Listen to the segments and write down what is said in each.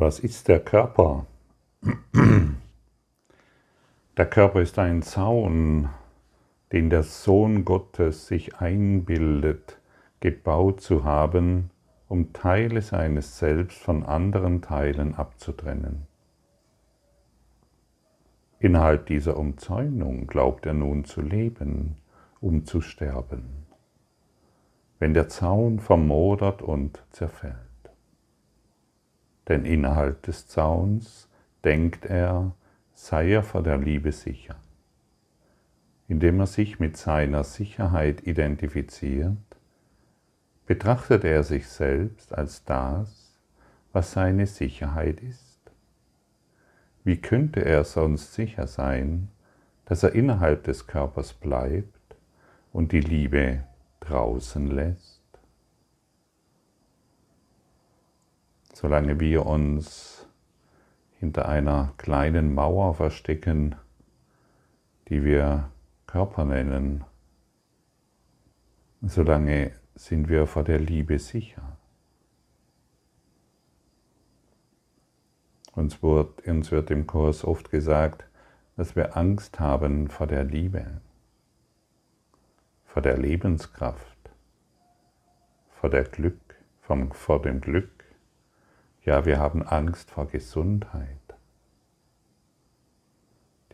Was ist der Körper? Der Körper ist ein Zaun, den der Sohn Gottes sich einbildet, gebaut zu haben, um Teile seines Selbst von anderen Teilen abzutrennen. Innerhalb dieser Umzäunung glaubt er nun zu leben, um zu sterben, wenn der Zaun vermodert und zerfällt denn innerhalb des Zauns denkt er, sei er vor der Liebe sicher. Indem er sich mit seiner Sicherheit identifiziert, betrachtet er sich selbst als das, was seine Sicherheit ist. Wie könnte er sonst sicher sein, dass er innerhalb des Körpers bleibt und die Liebe draußen lässt? Solange wir uns hinter einer kleinen Mauer verstecken, die wir Körper nennen, solange sind wir vor der Liebe sicher. Uns wird, uns wird im Kurs oft gesagt, dass wir Angst haben vor der Liebe, vor der Lebenskraft, vor der Glück, vom, vor dem Glück, ja, wir haben Angst vor Gesundheit.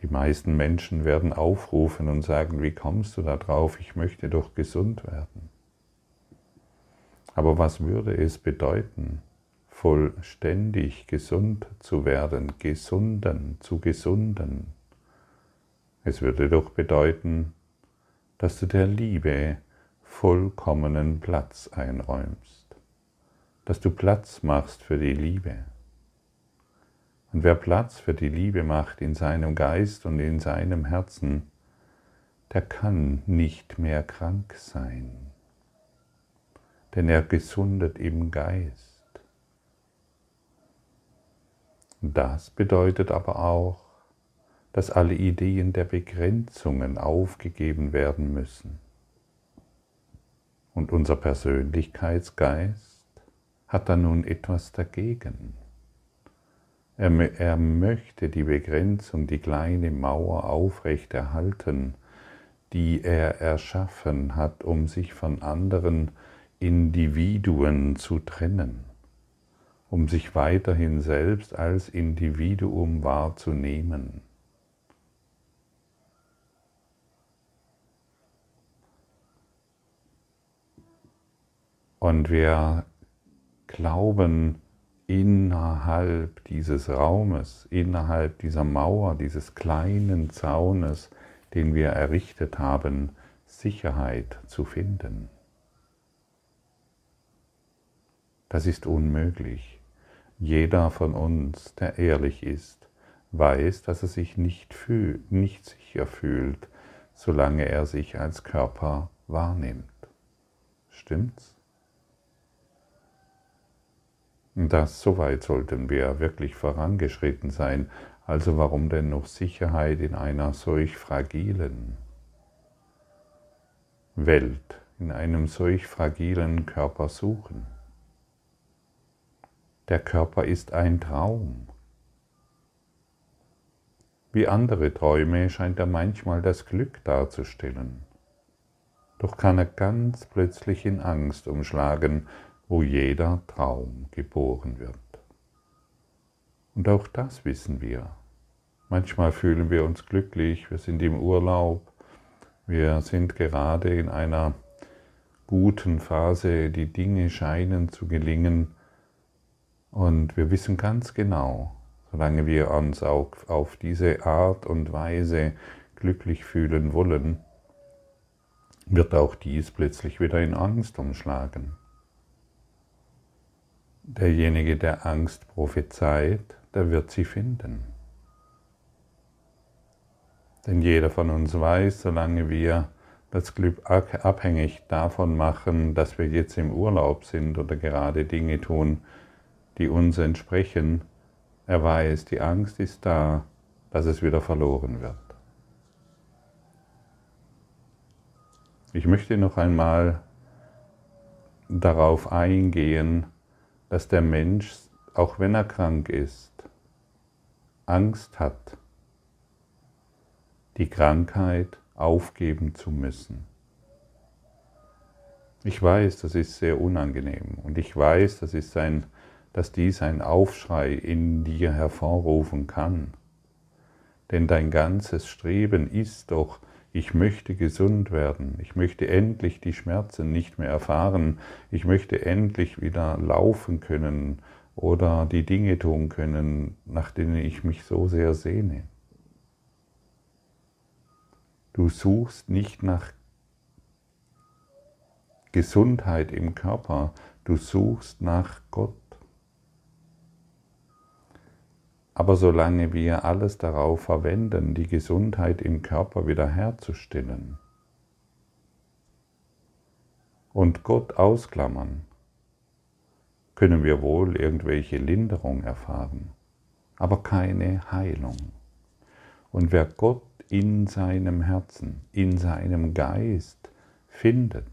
Die meisten Menschen werden aufrufen und sagen, wie kommst du da drauf? Ich möchte doch gesund werden. Aber was würde es bedeuten, vollständig gesund zu werden, gesunden, zu gesunden? Es würde doch bedeuten, dass du der Liebe vollkommenen Platz einräumst dass du Platz machst für die Liebe. Und wer Platz für die Liebe macht in seinem Geist und in seinem Herzen, der kann nicht mehr krank sein, denn er gesundet im Geist. Das bedeutet aber auch, dass alle Ideen der Begrenzungen aufgegeben werden müssen. Und unser Persönlichkeitsgeist hat er nun etwas dagegen. Er, er möchte die Begrenzung, die kleine Mauer aufrechterhalten, die er erschaffen hat, um sich von anderen Individuen zu trennen, um sich weiterhin selbst als Individuum wahrzunehmen. Und wir glauben, innerhalb dieses Raumes, innerhalb dieser Mauer, dieses kleinen Zaunes, den wir errichtet haben, Sicherheit zu finden. Das ist unmöglich. Jeder von uns, der ehrlich ist, weiß, dass er sich nicht, fühl, nicht sicher fühlt, solange er sich als Körper wahrnimmt. Stimmt's? Das soweit sollten wir wirklich vorangeschritten sein. Also warum denn noch Sicherheit in einer solch fragilen Welt, in einem solch fragilen Körper suchen? Der Körper ist ein Traum. Wie andere Träume scheint er manchmal das Glück darzustellen. Doch kann er ganz plötzlich in Angst umschlagen, wo jeder Traum geboren wird. Und auch das wissen wir. Manchmal fühlen wir uns glücklich, wir sind im Urlaub, wir sind gerade in einer guten Phase, die Dinge scheinen zu gelingen und wir wissen ganz genau, solange wir uns auch auf diese Art und Weise glücklich fühlen wollen, wird auch dies plötzlich wieder in Angst umschlagen. Derjenige, der Angst prophezeit, der wird sie finden. Denn jeder von uns weiß, solange wir das Glück abhängig davon machen, dass wir jetzt im Urlaub sind oder gerade Dinge tun, die uns entsprechen, er weiß, die Angst ist da, dass es wieder verloren wird. Ich möchte noch einmal darauf eingehen, dass der Mensch auch wenn er krank ist, Angst hat, die Krankheit aufgeben zu müssen. Ich weiß, das ist sehr unangenehm und ich weiß, das ist ein, dass dies ein Aufschrei in dir hervorrufen kann. Denn dein ganzes Streben ist doch, ich möchte gesund werden, ich möchte endlich die Schmerzen nicht mehr erfahren, ich möchte endlich wieder laufen können oder die Dinge tun können, nach denen ich mich so sehr sehne. Du suchst nicht nach Gesundheit im Körper, du suchst nach Gott. Aber solange wir alles darauf verwenden, die Gesundheit im Körper wiederherzustellen und Gott ausklammern, können wir wohl irgendwelche Linderung erfahren, aber keine Heilung. Und wer Gott in seinem Herzen, in seinem Geist findet,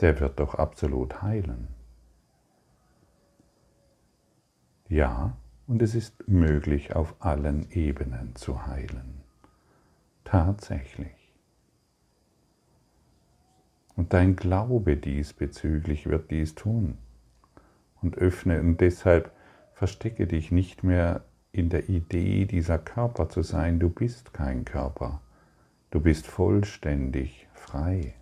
der wird doch absolut heilen. Ja, und es ist möglich, auf allen Ebenen zu heilen. Tatsächlich. Und dein Glaube diesbezüglich wird dies tun. Und öffne und deshalb verstecke dich nicht mehr in der Idee, dieser Körper zu sein. Du bist kein Körper. Du bist vollständig frei.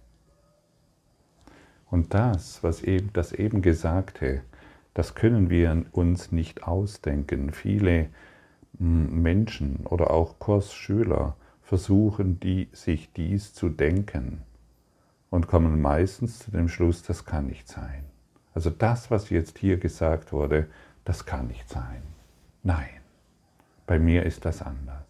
Und das, was eben das eben Gesagte, das können wir uns nicht ausdenken. Viele hm, Menschen oder auch Kursschüler versuchen, die, sich dies zu denken und kommen meistens zu dem Schluss, das kann nicht sein. Also das, was jetzt hier gesagt wurde, das kann nicht sein. Nein, bei mir ist das anders.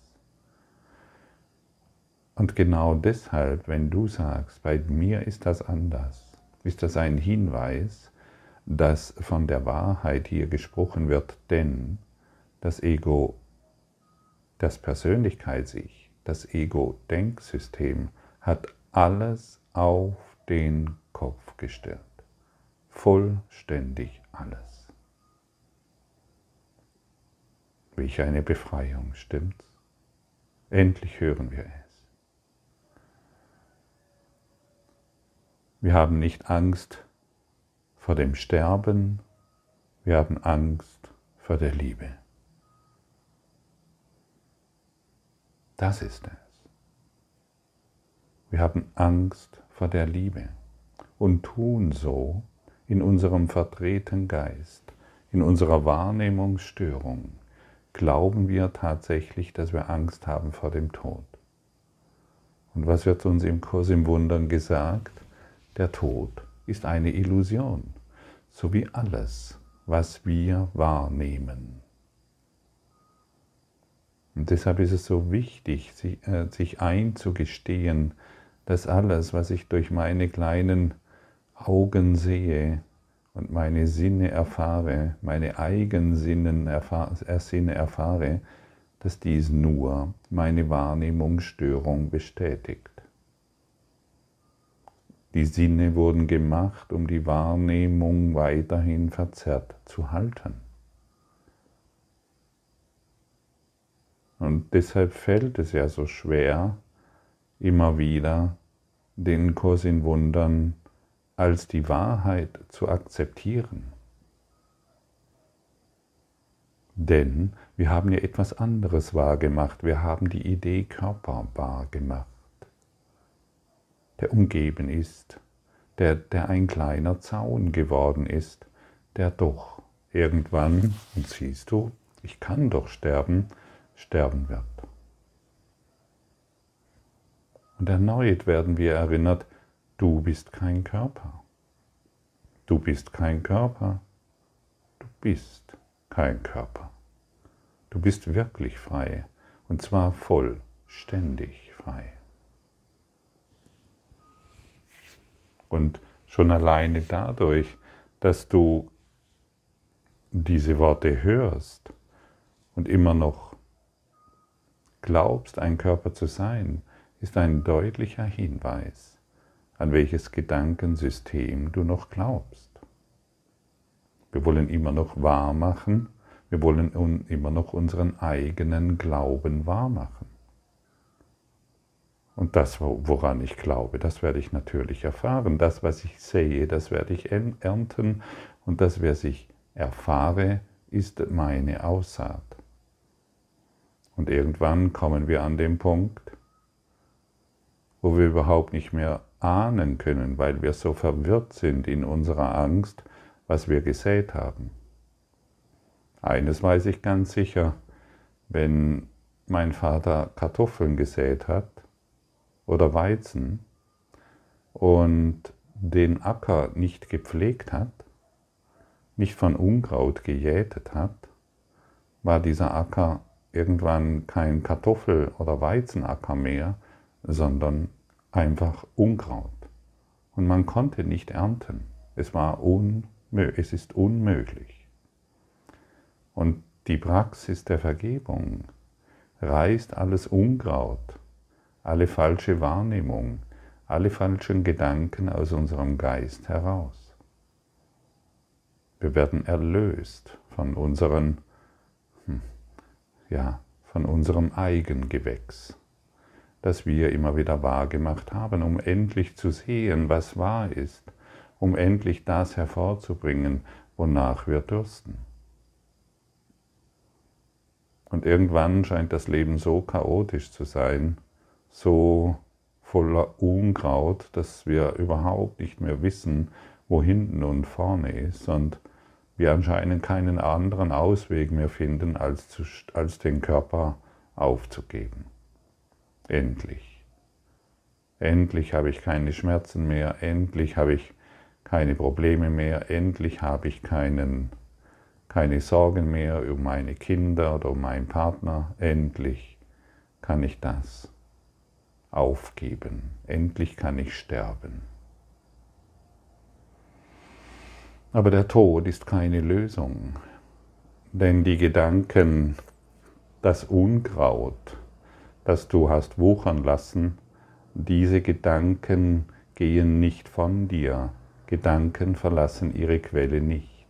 Und genau deshalb, wenn du sagst, bei mir ist das anders, ist das ein Hinweis, dass von der Wahrheit hier gesprochen wird, denn das Ego, das Persönlichkeits-Ich, das Ego-Denksystem hat alles auf den Kopf gestellt. Vollständig alles. Welch eine Befreiung, stimmt's? Endlich hören wir es. Wir haben nicht Angst vor dem Sterben, wir haben Angst vor der Liebe. Das ist es. Wir haben Angst vor der Liebe und tun so in unserem verdrehten Geist, in unserer Wahrnehmungsstörung, glauben wir tatsächlich, dass wir Angst haben vor dem Tod. Und was wird uns im Kurs im Wundern gesagt? Der Tod ist eine Illusion so wie alles, was wir wahrnehmen. Und deshalb ist es so wichtig, äh, sich einzugestehen, dass alles, was ich durch meine kleinen Augen sehe und meine Sinne erfahre, meine Eigensinnen erfahr Sinne erfahre, dass dies nur meine Wahrnehmungsstörung bestätigt. Die Sinne wurden gemacht, um die Wahrnehmung weiterhin verzerrt zu halten. Und deshalb fällt es ja so schwer, immer wieder den Kurs in Wundern als die Wahrheit zu akzeptieren. Denn wir haben ja etwas anderes wahrgemacht. Wir haben die Idee Körper wahrgemacht der umgeben ist, der, der ein kleiner Zaun geworden ist, der doch irgendwann, und siehst du, ich kann doch sterben, sterben wird. Und erneut werden wir erinnert, du bist kein Körper. Du bist kein Körper. Du bist kein Körper. Du bist wirklich frei und zwar vollständig frei. Und schon alleine dadurch, dass du diese Worte hörst und immer noch glaubst, ein Körper zu sein, ist ein deutlicher Hinweis, an welches Gedankensystem du noch glaubst. Wir wollen immer noch wahr machen. Wir wollen immer noch unseren eigenen Glauben wahr machen. Und das, woran ich glaube, das werde ich natürlich erfahren. Das, was ich sehe, das werde ich ernten. Und das, was ich erfahre, ist meine Aussaat. Und irgendwann kommen wir an den Punkt, wo wir überhaupt nicht mehr ahnen können, weil wir so verwirrt sind in unserer Angst, was wir gesät haben. Eines weiß ich ganz sicher, wenn mein Vater Kartoffeln gesät hat oder Weizen und den Acker nicht gepflegt hat, nicht von Unkraut gejätet hat, war dieser Acker irgendwann kein Kartoffel- oder Weizenacker mehr, sondern einfach Unkraut. Und man konnte nicht ernten. Es, war es ist unmöglich. Und die Praxis der Vergebung reißt alles Unkraut, alle falsche Wahrnehmung, alle falschen Gedanken aus unserem Geist heraus. Wir werden erlöst von unseren, hm, ja, von unserem Eigengewächs das wir immer wieder wahrgemacht haben, um endlich zu sehen, was wahr ist, um endlich das hervorzubringen, wonach wir dürsten. Und irgendwann scheint das Leben so chaotisch zu sein, so voller Unkraut, dass wir überhaupt nicht mehr wissen, wo hinten und vorne ist und wir anscheinend keinen anderen Ausweg mehr finden, als, zu, als den Körper aufzugeben. Endlich. Endlich habe ich keine Schmerzen mehr, endlich habe ich keine Probleme mehr, endlich habe ich keinen, keine Sorgen mehr um meine Kinder oder um meinen Partner, endlich kann ich das aufgeben, endlich kann ich sterben. Aber der Tod ist keine Lösung, denn die Gedanken, das Unkraut, das du hast wuchern lassen, diese Gedanken gehen nicht von dir. Gedanken verlassen ihre Quelle nicht.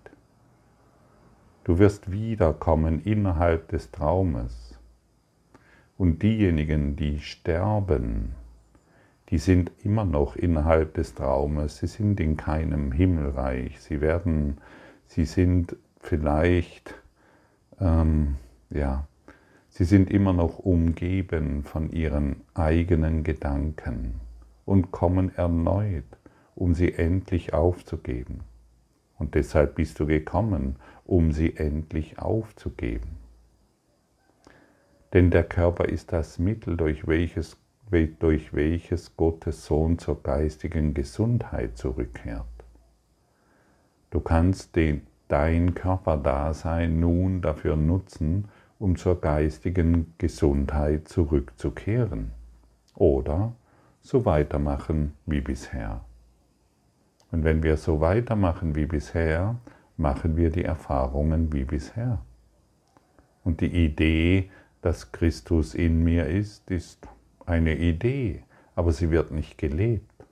Du wirst wiederkommen innerhalb des Traumes. Und diejenigen, die sterben, die sind immer noch innerhalb des Traumes, sie sind in keinem Himmelreich, sie werden, sie sind vielleicht, ähm, ja, Sie sind immer noch umgeben von ihren eigenen Gedanken und kommen erneut, um sie endlich aufzugeben. Und deshalb bist du gekommen, um sie endlich aufzugeben. Denn der Körper ist das Mittel, durch welches, durch welches Gottes Sohn zur geistigen Gesundheit zurückkehrt. Du kannst den, dein Körperdasein nun dafür nutzen, um zur geistigen Gesundheit zurückzukehren oder so weitermachen wie bisher. Und wenn wir so weitermachen wie bisher, machen wir die Erfahrungen wie bisher. Und die Idee, dass Christus in mir ist, ist eine Idee, aber sie wird nicht gelebt.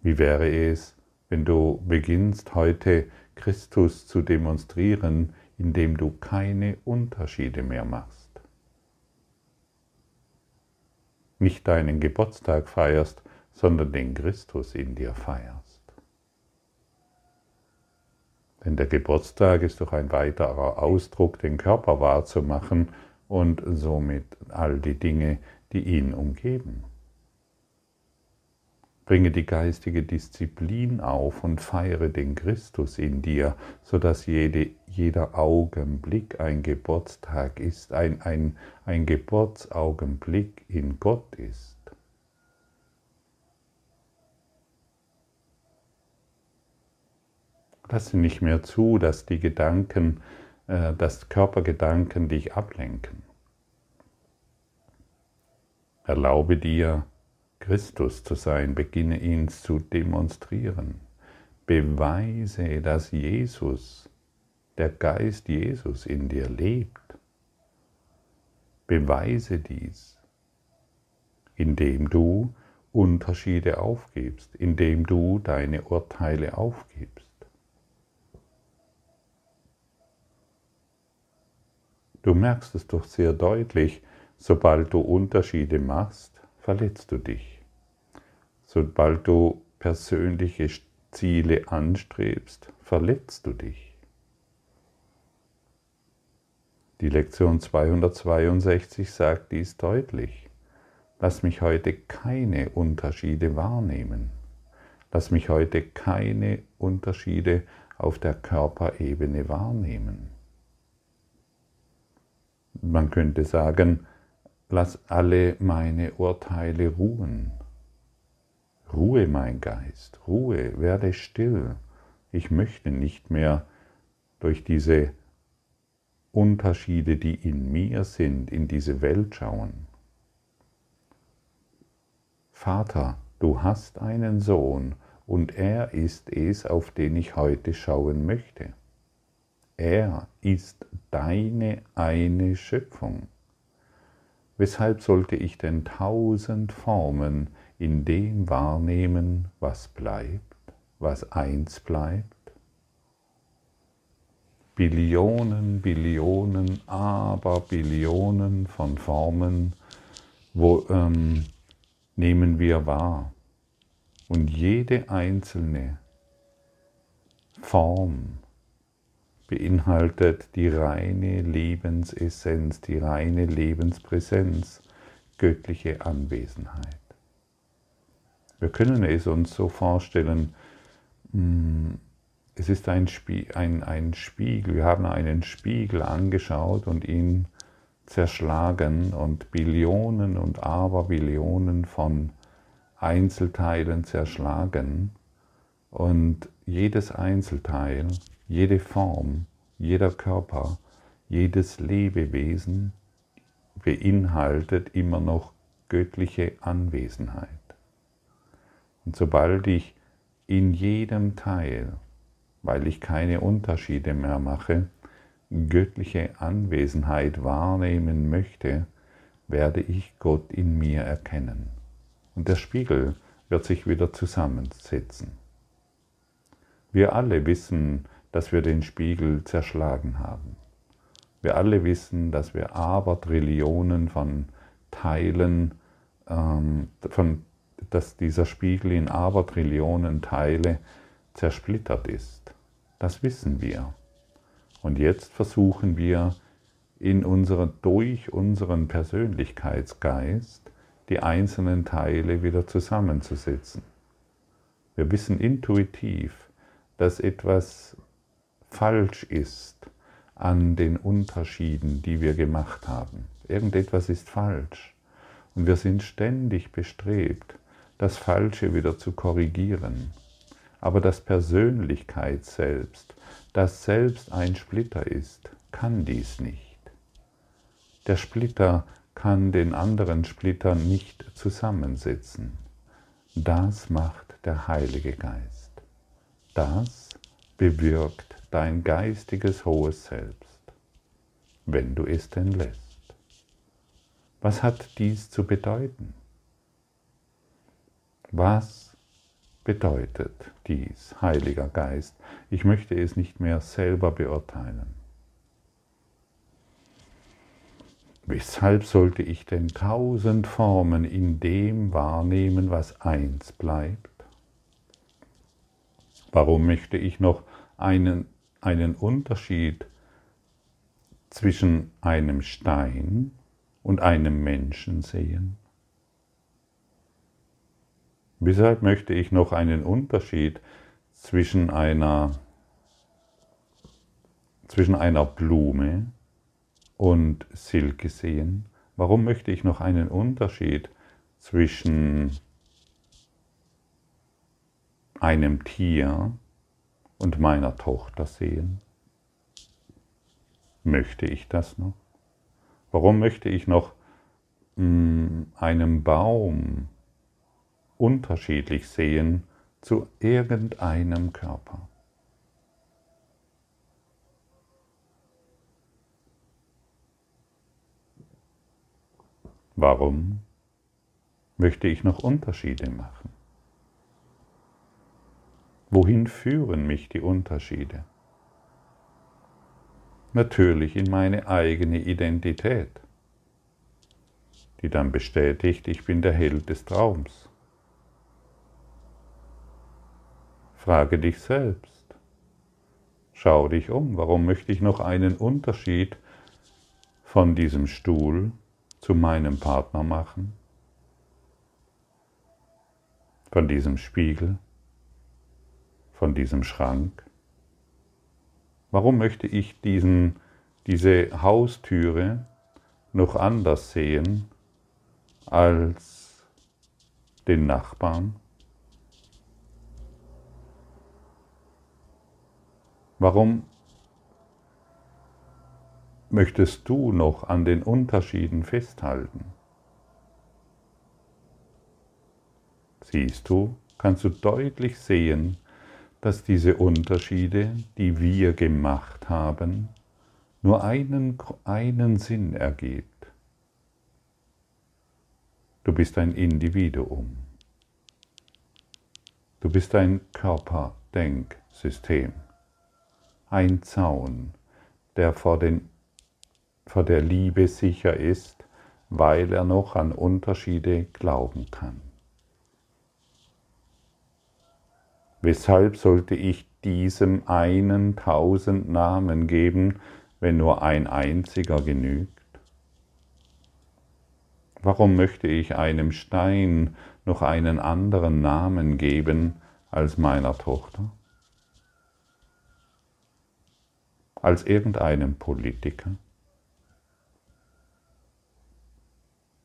Wie wäre es, wenn du beginnst heute Christus zu demonstrieren, indem du keine Unterschiede mehr machst. Nicht deinen Geburtstag feierst, sondern den Christus in dir feierst. Denn der Geburtstag ist doch ein weiterer Ausdruck, den Körper wahrzumachen und somit all die Dinge, die ihn umgeben. Bringe die geistige Disziplin auf und feiere den Christus in dir, sodass jede, jeder Augenblick ein Geburtstag ist, ein, ein, ein Geburtsaugenblick in Gott ist. Lasse nicht mehr zu, dass die Gedanken, äh, dass Körpergedanken dich ablenken. Erlaube dir, Christus zu sein, beginne ihn zu demonstrieren. Beweise, dass Jesus, der Geist Jesus in dir lebt. Beweise dies, indem du Unterschiede aufgibst, indem du deine Urteile aufgibst. Du merkst es doch sehr deutlich, sobald du Unterschiede machst, verletzt du dich. Sobald du persönliche Ziele anstrebst, verletzt du dich. Die Lektion 262 sagt dies deutlich. Lass mich heute keine Unterschiede wahrnehmen. Lass mich heute keine Unterschiede auf der Körperebene wahrnehmen. Man könnte sagen, lass alle meine Urteile ruhen. Ruhe, mein Geist, Ruhe, werde still. Ich möchte nicht mehr durch diese Unterschiede, die in mir sind, in diese Welt schauen. Vater, du hast einen Sohn und er ist es, auf den ich heute schauen möchte. Er ist deine eine Schöpfung. Weshalb sollte ich denn tausend Formen in dem wahrnehmen, was bleibt, was eins bleibt? Billionen, Billionen, aber Billionen von Formen wo, ähm, nehmen wir wahr. Und jede einzelne Form beinhaltet die reine Lebensessenz, die reine Lebenspräsenz, göttliche Anwesenheit. Wir können es uns so vorstellen, hm, es ist ein, ein, ein Spiegel. Wir haben einen Spiegel angeschaut und ihn zerschlagen und Billionen und Aberbillionen von Einzelteilen zerschlagen. Und jedes Einzelteil, jede Form, jeder Körper, jedes Lebewesen beinhaltet immer noch göttliche Anwesenheit. Und sobald ich in jedem Teil weil ich keine Unterschiede mehr mache, göttliche Anwesenheit wahrnehmen möchte, werde ich Gott in mir erkennen. Und der Spiegel wird sich wieder zusammensetzen. Wir alle wissen, dass wir den Spiegel zerschlagen haben. Wir alle wissen, dass wir Abertrillionen von Teilen, ähm, von, dass dieser Spiegel in Abertrillionen Teile zersplittert ist. Das wissen wir. Und jetzt versuchen wir in unserer, durch unseren Persönlichkeitsgeist die einzelnen Teile wieder zusammenzusetzen. Wir wissen intuitiv, dass etwas falsch ist an den Unterschieden, die wir gemacht haben. Irgendetwas ist falsch. Und wir sind ständig bestrebt, das Falsche wieder zu korrigieren. Aber das Persönlichkeit selbst, das selbst ein Splitter ist, kann dies nicht. Der Splitter kann den anderen Splitter nicht zusammensetzen. Das macht der Heilige Geist. Das bewirkt dein geistiges hohes Selbst, wenn du es denn lässt. Was hat dies zu bedeuten? Was bedeutet dies, Heiliger Geist? Ich möchte es nicht mehr selber beurteilen. Weshalb sollte ich denn tausend Formen in dem wahrnehmen, was eins bleibt? Warum möchte ich noch einen, einen Unterschied zwischen einem Stein und einem Menschen sehen? Weshalb möchte ich noch einen Unterschied zwischen einer, zwischen einer Blume und Silke sehen? Warum möchte ich noch einen Unterschied zwischen einem Tier und meiner Tochter sehen? Möchte ich das noch? Warum möchte ich noch mh, hm, einem Baum unterschiedlich sehen zu irgendeinem Körper. Warum möchte ich noch Unterschiede machen? Wohin führen mich die Unterschiede? Natürlich in meine eigene Identität, die dann bestätigt, ich bin der Held des Traums. Frage dich selbst. Schau dich um. Warum möchte ich noch einen Unterschied von diesem Stuhl zu meinem Partner machen? Von diesem Spiegel? Von diesem Schrank? Warum möchte ich diesen, diese Haustüre noch anders sehen als den Nachbarn? Warum möchtest du noch an den Unterschieden festhalten? Siehst du, kannst du deutlich sehen, dass diese Unterschiede, die wir gemacht haben, nur einen, einen Sinn ergibt. Du bist ein Individuum. Du bist ein Körperdenksystem ein Zaun, der vor, den, vor der Liebe sicher ist, weil er noch an Unterschiede glauben kann. Weshalb sollte ich diesem einen tausend Namen geben, wenn nur ein einziger genügt? Warum möchte ich einem Stein noch einen anderen Namen geben als meiner Tochter? als irgendeinem Politiker,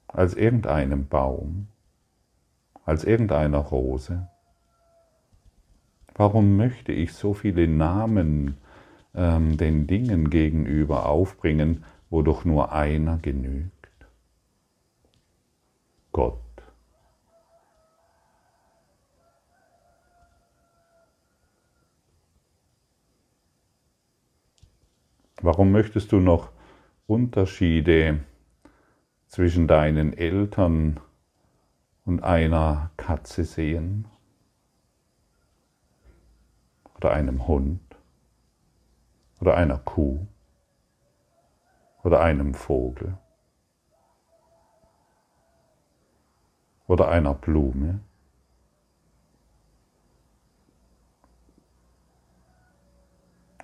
als irgendeinem Baum, als irgendeiner Rose? Warum möchte ich so viele Namen ähm, den Dingen gegenüber aufbringen, wo doch nur einer genügt? Gott. Warum möchtest du noch Unterschiede zwischen deinen Eltern und einer Katze sehen? Oder einem Hund? Oder einer Kuh? Oder einem Vogel? Oder einer Blume?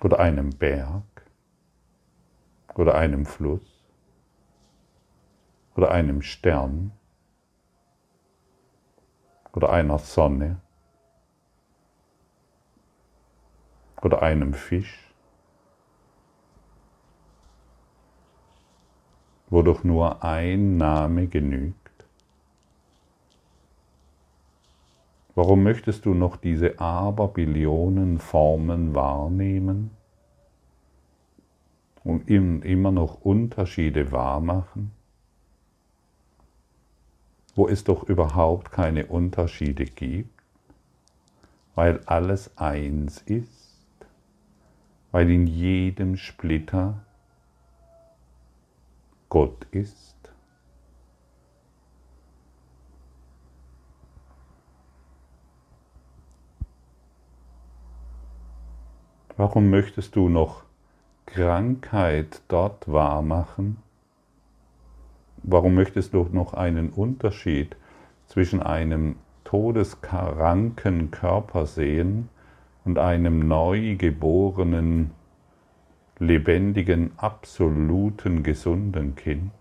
Oder einem Berg? oder einem Fluss oder einem Stern oder einer Sonne oder einem Fisch, wo doch nur ein Name genügt? Warum möchtest du noch diese Aberbillionen Formen wahrnehmen? und immer noch Unterschiede wahrmachen, wo es doch überhaupt keine Unterschiede gibt, weil alles eins ist, weil in jedem Splitter Gott ist. Warum möchtest du noch Krankheit dort wahrmachen? Warum möchtest du noch einen Unterschied zwischen einem todeskranken Körper sehen und einem neugeborenen, lebendigen, absoluten, gesunden Kind?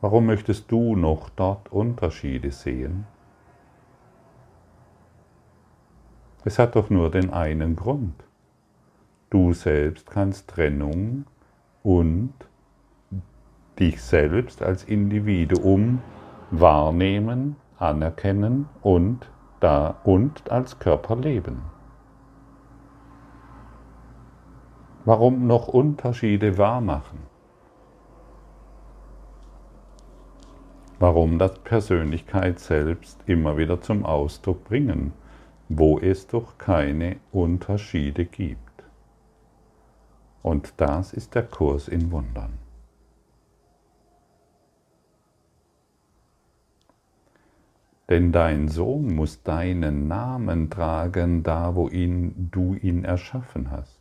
Warum möchtest du noch dort Unterschiede sehen? Es hat doch nur den einen Grund. Du selbst kannst Trennung und dich selbst als Individuum wahrnehmen, anerkennen und da und als Körper leben. Warum noch Unterschiede wahrmachen? Warum das Persönlichkeit selbst immer wieder zum Ausdruck bringen? wo es doch keine Unterschiede gibt. Und das ist der Kurs in Wundern. Denn dein Sohn muss deinen Namen tragen, da wo ihn, du ihn erschaffen hast.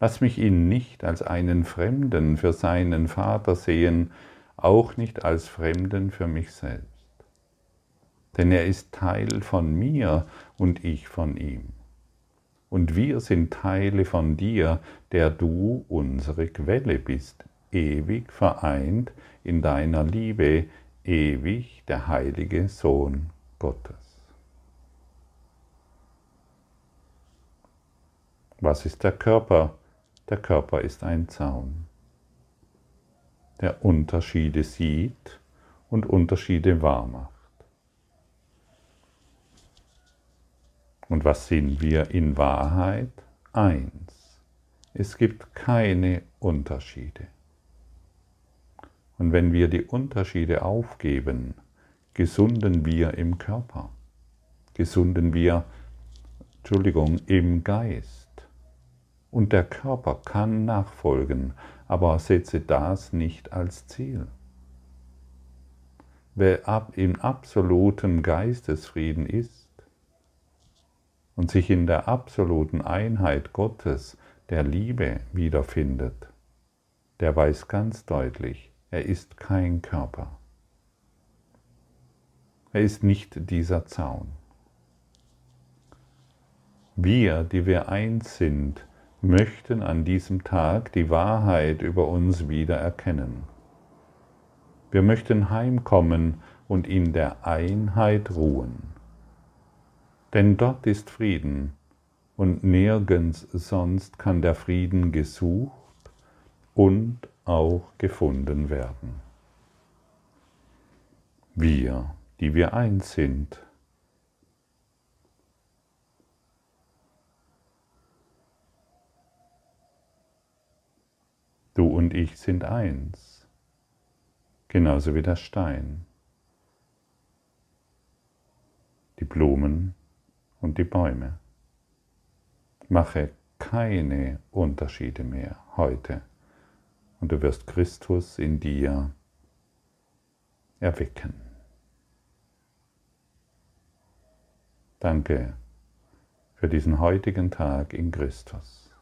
Lass mich ihn nicht als einen Fremden für seinen Vater sehen, auch nicht als Fremden für mich selbst. Denn er ist Teil von mir und ich von ihm. Und wir sind Teile von dir, der du unsere Quelle bist, ewig vereint in deiner Liebe, ewig der heilige Sohn Gottes. Was ist der Körper? Der Körper ist ein Zaun, der Unterschiede sieht und Unterschiede wahrmacht. Und was sind wir in Wahrheit? Eins. Es gibt keine Unterschiede. Und wenn wir die Unterschiede aufgeben, gesunden wir im Körper, gesunden wir, Entschuldigung, im Geist. Und der Körper kann nachfolgen, aber setze das nicht als Ziel. Wer ab im absoluten Geistesfrieden ist und sich in der absoluten Einheit Gottes, der Liebe wiederfindet, der weiß ganz deutlich, er ist kein Körper. Er ist nicht dieser Zaun. Wir, die wir eins sind, möchten an diesem Tag die Wahrheit über uns wieder erkennen. Wir möchten heimkommen und in der Einheit ruhen. Denn dort ist Frieden und nirgends sonst kann der Frieden gesucht und auch gefunden werden. Wir, die wir eins sind, Du und ich sind eins, genauso wie der Stein, die Blumen und die Bäume. Mache keine Unterschiede mehr heute und du wirst Christus in dir erwecken. Danke für diesen heutigen Tag in Christus.